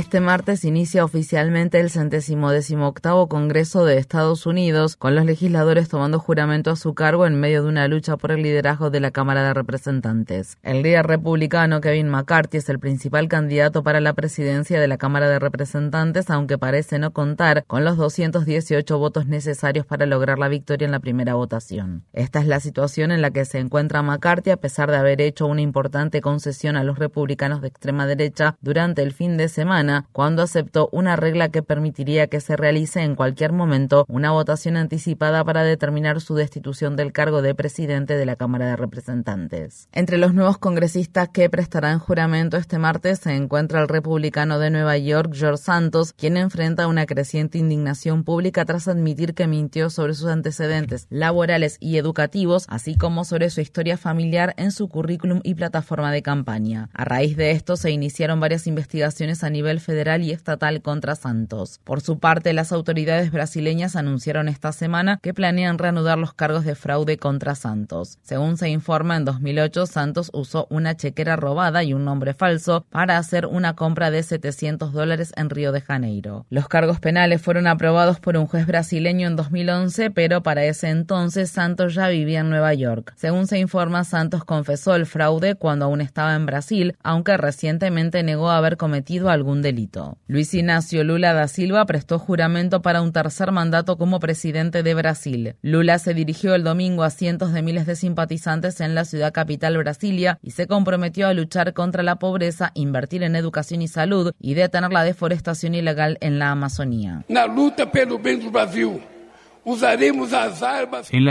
Este martes inicia oficialmente el centésimo décimo octavo Congreso de Estados Unidos, con los legisladores tomando juramento a su cargo en medio de una lucha por el liderazgo de la Cámara de Representantes. El líder republicano Kevin McCarthy es el principal candidato para la presidencia de la Cámara de Representantes, aunque parece no contar con los 218 votos necesarios para lograr la victoria en la primera votación. Esta es la situación en la que se encuentra McCarthy a pesar de haber hecho una importante concesión a los republicanos de extrema derecha durante el fin de semana cuando aceptó una regla que permitiría que se realice en cualquier momento una votación anticipada para determinar su destitución del cargo de presidente de la Cámara de Representantes. Entre los nuevos congresistas que prestarán juramento este martes se encuentra el republicano de Nueva York, George Santos, quien enfrenta una creciente indignación pública tras admitir que mintió sobre sus antecedentes laborales y educativos, así como sobre su historia familiar en su currículum y plataforma de campaña. A raíz de esto se iniciaron varias investigaciones a nivel federal y estatal contra Santos. Por su parte, las autoridades brasileñas anunciaron esta semana que planean reanudar los cargos de fraude contra Santos. Según se informa, en 2008 Santos usó una chequera robada y un nombre falso para hacer una compra de 700 dólares en Río de Janeiro. Los cargos penales fueron aprobados por un juez brasileño en 2011, pero para ese entonces Santos ya vivía en Nueva York. Según se informa, Santos confesó el fraude cuando aún estaba en Brasil, aunque recientemente negó haber cometido algún delito. Luis Ignacio Lula da Silva prestó juramento para un tercer mandato como presidente de Brasil. Lula se dirigió el domingo a cientos de miles de simpatizantes en la ciudad capital Brasilia y se comprometió a luchar contra la pobreza, invertir en educación y salud y detener la deforestación ilegal en la Amazonía. En la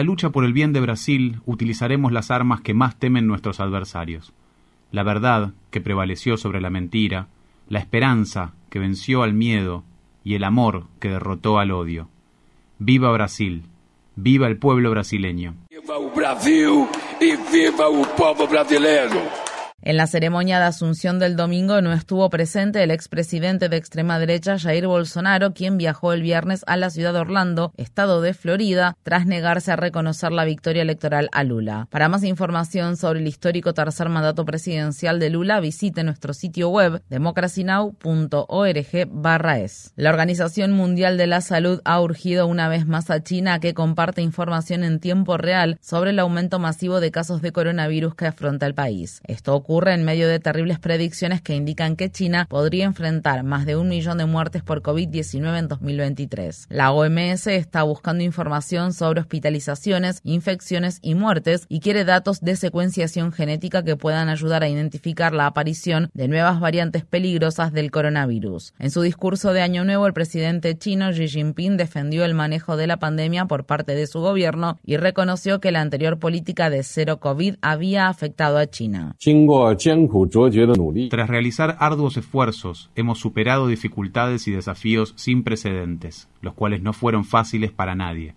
lucha por el bien de Brasil utilizaremos las armas que más temen nuestros adversarios. La verdad, que prevaleció sobre la mentira, la esperanza que venció al miedo y el amor que derrotó al odio. Viva Brasil, viva el pueblo brasileño. En la ceremonia de asunción del domingo no estuvo presente el expresidente de extrema derecha Jair Bolsonaro, quien viajó el viernes a la ciudad de Orlando, estado de Florida, tras negarse a reconocer la victoria electoral a Lula. Para más información sobre el histórico tercer mandato presidencial de Lula, visite nuestro sitio web democracynow.org/es. La Organización Mundial de la Salud ha urgido una vez más a China que comparte información en tiempo real sobre el aumento masivo de casos de coronavirus que afronta el país. Esto ocurre en medio de terribles predicciones que indican que China podría enfrentar más de un millón de muertes por COVID-19 en 2023. La OMS está buscando información sobre hospitalizaciones, infecciones y muertes y quiere datos de secuenciación genética que puedan ayudar a identificar la aparición de nuevas variantes peligrosas del coronavirus. En su discurso de Año Nuevo, el presidente chino Xi Jinping defendió el manejo de la pandemia por parte de su gobierno y reconoció que la anterior política de cero COVID había afectado a China. Tras realizar arduos esfuerzos, hemos superado dificultades y desafíos sin precedentes, los cuales no fueron fáciles para nadie.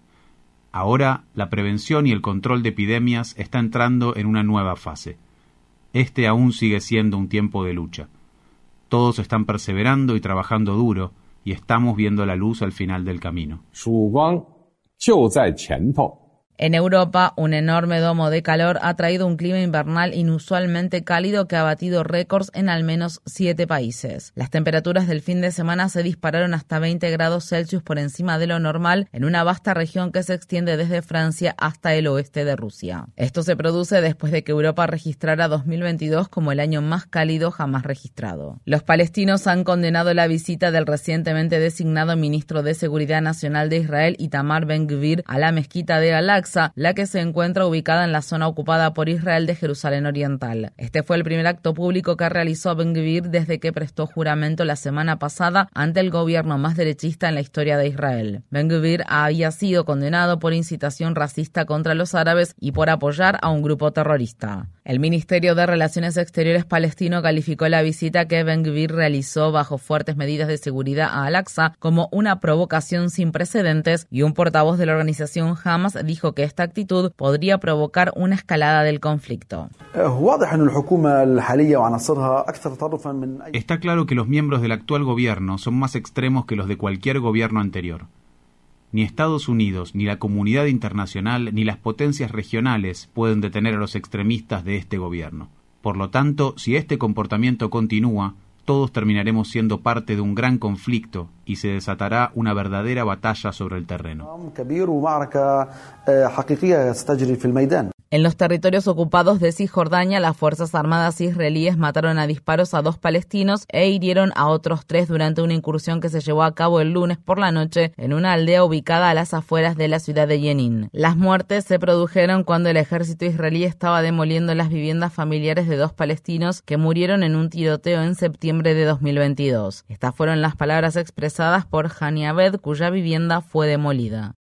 Ahora, la prevención y el control de epidemias está entrando en una nueva fase. Este aún sigue siendo un tiempo de lucha. Todos están perseverando y trabajando duro, y estamos viendo la luz al final del camino. En Europa, un enorme domo de calor ha traído un clima invernal inusualmente cálido que ha batido récords en al menos siete países. Las temperaturas del fin de semana se dispararon hasta 20 grados Celsius por encima de lo normal en una vasta región que se extiende desde Francia hasta el oeste de Rusia. Esto se produce después de que Europa registrara 2022 como el año más cálido jamás registrado. Los palestinos han condenado la visita del recientemente designado ministro de Seguridad Nacional de Israel, Itamar Ben-Gvir, a la mezquita de al la que se encuentra ubicada en la zona ocupada por Israel de Jerusalén Oriental. Este fue el primer acto público que realizó Ben Gvir desde que prestó juramento la semana pasada ante el gobierno más derechista en la historia de Israel. Ben Gvir había sido condenado por incitación racista contra los árabes y por apoyar a un grupo terrorista. El Ministerio de Relaciones Exteriores palestino calificó la visita que Ben Gvir realizó bajo fuertes medidas de seguridad a Al-Aqsa como una provocación sin precedentes y un portavoz de la organización Hamas dijo que esta actitud podría provocar una escalada del conflicto. Está claro que los miembros del actual gobierno son más extremos que los de cualquier gobierno anterior. Ni Estados Unidos, ni la comunidad internacional, ni las potencias regionales pueden detener a los extremistas de este gobierno. Por lo tanto, si este comportamiento continúa, todos terminaremos siendo parte de un gran conflicto y se desatará una verdadera batalla sobre el terreno. En los territorios ocupados de Cisjordania, las Fuerzas Armadas israelíes mataron a disparos a dos palestinos e hirieron a otros tres durante una incursión que se llevó a cabo el lunes por la noche en una aldea ubicada a las afueras de la ciudad de Jenin. Las muertes se produjeron cuando el ejército israelí estaba demoliendo las viviendas familiares de dos palestinos que murieron en un tiroteo en septiembre de 2022. Estas fueron las palabras expresadas por Hani Abed, cuya vivienda fue demolida.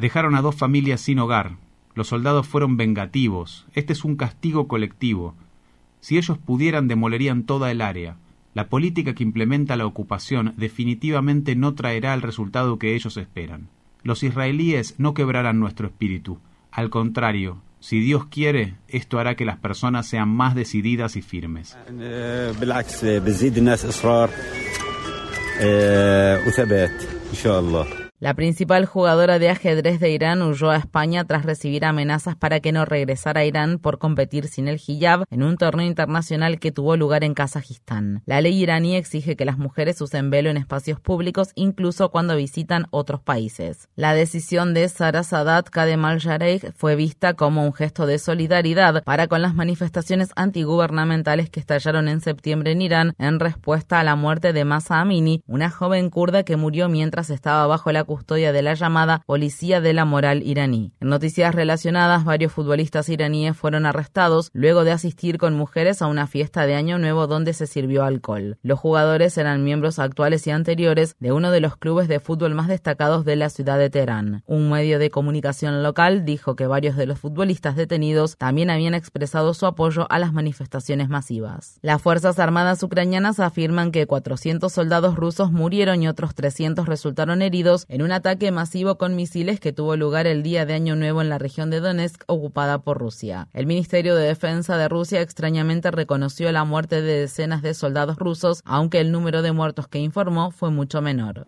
Dejaron a dos familias sin hogar. Los soldados fueron vengativos. Este es un castigo colectivo. Si ellos pudieran, demolerían toda el área. La política que implementa la ocupación definitivamente no traerá el resultado que ellos esperan. Los israelíes no quebrarán nuestro espíritu. Al contrario, si Dios quiere, esto hará que las personas sean más decididas y firmes. La principal jugadora de ajedrez de Irán huyó a España tras recibir amenazas para que no regresara a Irán por competir sin el hijab en un torneo internacional que tuvo lugar en Kazajistán. La ley iraní exige que las mujeres usen velo en espacios públicos incluso cuando visitan otros países. La decisión de Sara Sadat Kademal Jareh fue vista como un gesto de solidaridad para con las manifestaciones antigubernamentales que estallaron en septiembre en Irán en respuesta a la muerte de Masa Amini, una joven kurda que murió mientras estaba bajo la custodia de la llamada Policía de la Moral iraní. En noticias relacionadas, varios futbolistas iraníes fueron arrestados luego de asistir con mujeres a una fiesta de Año Nuevo donde se sirvió alcohol. Los jugadores eran miembros actuales y anteriores de uno de los clubes de fútbol más destacados de la ciudad de Teherán. Un medio de comunicación local dijo que varios de los futbolistas detenidos también habían expresado su apoyo a las manifestaciones masivas. Las Fuerzas Armadas ucranianas afirman que 400 soldados rusos murieron y otros 300 resultaron heridos un ataque masivo con misiles que tuvo lugar el día de Año Nuevo en la región de Donetsk ocupada por Rusia. El Ministerio de Defensa de Rusia extrañamente reconoció la muerte de decenas de soldados rusos, aunque el número de muertos que informó fue mucho menor.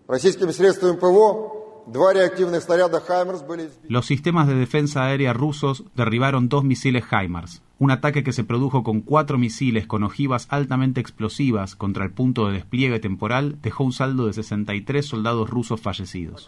Los sistemas de defensa aérea rusos derribaron dos misiles HIMARS, un ataque que se produjo con cuatro misiles con ojivas altamente explosivas contra el punto de despliegue temporal dejó un saldo de 63 soldados rusos fallecidos.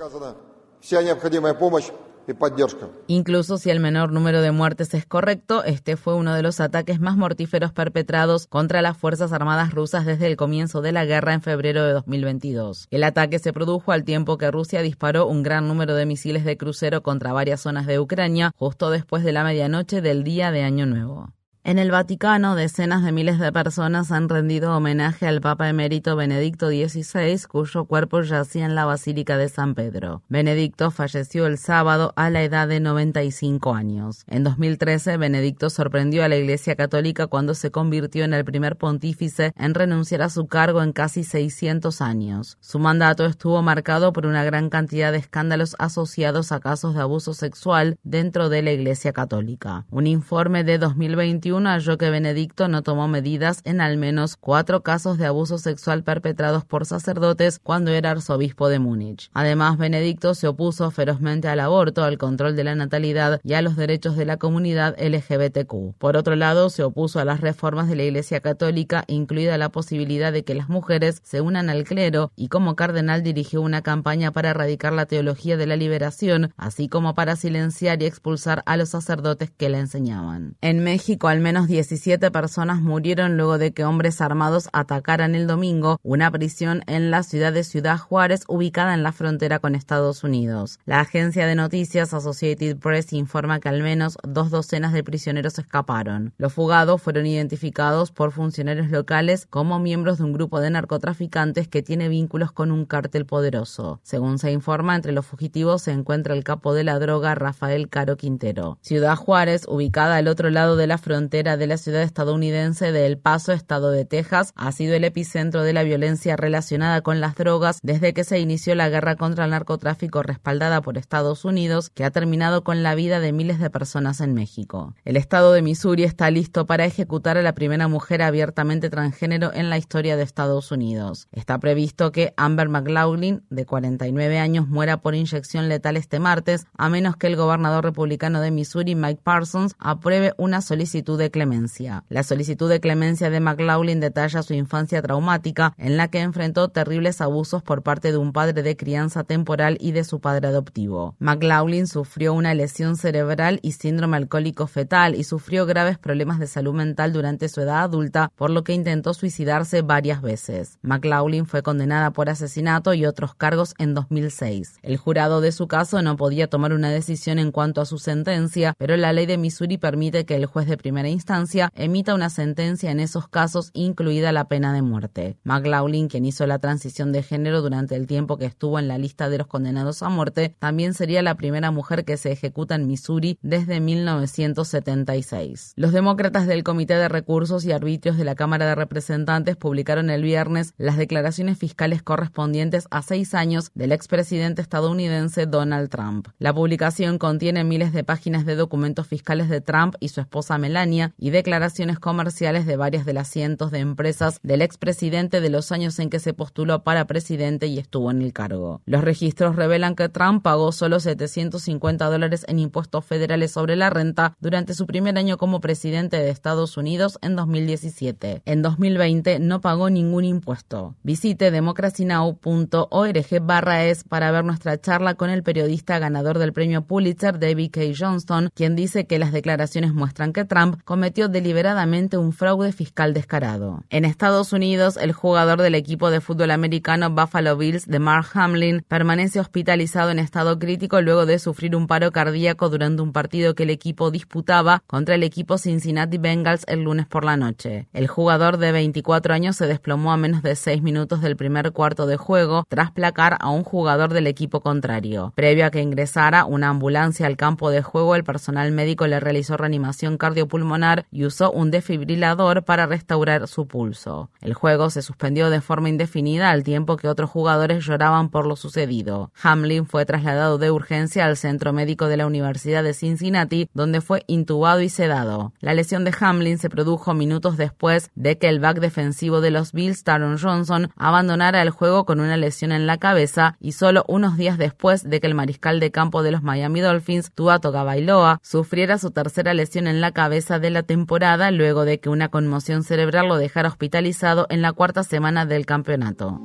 Incluso si el menor número de muertes es correcto, este fue uno de los ataques más mortíferos perpetrados contra las Fuerzas Armadas rusas desde el comienzo de la guerra en febrero de 2022. El ataque se produjo al tiempo que Rusia disparó un gran número de misiles de crucero contra varias zonas de Ucrania justo después de la medianoche del día de Año Nuevo. En el Vaticano, decenas de miles de personas han rendido homenaje al Papa emérito Benedicto XVI, cuyo cuerpo yacía en la Basílica de San Pedro. Benedicto falleció el sábado a la edad de 95 años. En 2013, Benedicto sorprendió a la Iglesia Católica cuando se convirtió en el primer pontífice en renunciar a su cargo en casi 600 años. Su mandato estuvo marcado por una gran cantidad de escándalos asociados a casos de abuso sexual dentro de la Iglesia Católica. Un informe de 2021 halló que Benedicto no tomó medidas en al menos cuatro casos de abuso sexual perpetrados por sacerdotes cuando era arzobispo de Múnich. Además, Benedicto se opuso ferozmente al aborto, al control de la natalidad y a los derechos de la comunidad LGBTQ. Por otro lado, se opuso a las reformas de la Iglesia Católica, incluida la posibilidad de que las mujeres se unan al clero, y como cardenal dirigió una campaña para erradicar la teología de la liberación, así como para silenciar y expulsar a los sacerdotes que la enseñaban. En México, al Al menos 17 personas murieron luego de que hombres armados atacaran el domingo una prisión en la ciudad de Ciudad Juárez, ubicada en la frontera con Estados Unidos. La agencia de noticias Associated Press informa que al menos dos docenas de prisioneros escaparon. Los fugados fueron identificados por funcionarios locales como miembros de un grupo de narcotraficantes que tiene vínculos con un cártel poderoso. Según se informa, entre los fugitivos se encuentra el capo de la droga Rafael Caro Quintero. Ciudad Juárez, ubicada al otro lado de la frontera de la ciudad estadounidense de El Paso, estado de Texas, ha sido el epicentro de la violencia relacionada con las drogas desde que se inició la guerra contra el narcotráfico respaldada por Estados Unidos, que ha terminado con la vida de miles de personas en México. El estado de Missouri está listo para ejecutar a la primera mujer abiertamente transgénero en la historia de Estados Unidos. Está previsto que Amber McLaughlin, de 49 años, muera por inyección letal este martes, a menos que el gobernador republicano de Missouri, Mike Parsons, apruebe una solicitud de clemencia. La solicitud de clemencia de McLaughlin detalla su infancia traumática, en la que enfrentó terribles abusos por parte de un padre de crianza temporal y de su padre adoptivo. McLaughlin sufrió una lesión cerebral y síndrome alcohólico fetal y sufrió graves problemas de salud mental durante su edad adulta, por lo que intentó suicidarse varias veces. McLaughlin fue condenada por asesinato y otros cargos en 2006. El jurado de su caso no podía tomar una decisión en cuanto a su sentencia, pero la ley de Missouri permite que el juez de primera instancia emita una sentencia en esos casos, incluida la pena de muerte. McLaughlin, quien hizo la transición de género durante el tiempo que estuvo en la lista de los condenados a muerte, también sería la primera mujer que se ejecuta en Missouri desde 1976. Los demócratas del Comité de Recursos y Arbitrios de la Cámara de Representantes publicaron el viernes las declaraciones fiscales correspondientes a seis años del expresidente estadounidense Donald Trump. La publicación contiene miles de páginas de documentos fiscales de Trump y su esposa Melania y declaraciones comerciales de varias de las cientos de empresas del expresidente de los años en que se postuló para presidente y estuvo en el cargo. Los registros revelan que Trump pagó solo 750 dólares en impuestos federales sobre la renta durante su primer año como presidente de Estados Unidos en 2017. En 2020 no pagó ningún impuesto. Visite democracynow.org barra es para ver nuestra charla con el periodista ganador del premio Pulitzer, David K. Johnston, quien dice que las declaraciones muestran que Trump cometió deliberadamente un fraude fiscal descarado. En Estados Unidos, el jugador del equipo de fútbol americano Buffalo Bills de Mark Hamlin permanece hospitalizado en estado crítico luego de sufrir un paro cardíaco durante un partido que el equipo disputaba contra el equipo Cincinnati Bengals el lunes por la noche. El jugador de 24 años se desplomó a menos de 6 minutos del primer cuarto de juego tras placar a un jugador del equipo contrario. Previo a que ingresara una ambulancia al campo de juego, el personal médico le realizó reanimación cardiopulmonar y usó un desfibrilador para restaurar su pulso. El juego se suspendió de forma indefinida al tiempo que otros jugadores lloraban por lo sucedido. Hamlin fue trasladado de urgencia al centro médico de la Universidad de Cincinnati, donde fue intubado y sedado. La lesión de Hamlin se produjo minutos después de que el back defensivo de los Bills, Taron Johnson, abandonara el juego con una lesión en la cabeza y solo unos días después de que el mariscal de campo de los Miami Dolphins, Tua Tagovailoa, sufriera su tercera lesión en la cabeza de la temporada luego de que una conmoción cerebral lo dejara hospitalizado en la cuarta semana del campeonato.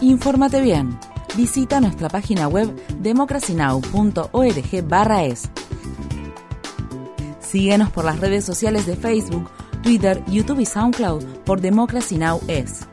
Infórmate bien. Visita nuestra página web democracynow.org/es. Síguenos por las redes sociales de Facebook, Twitter, YouTube y SoundCloud por Democracy Now! es.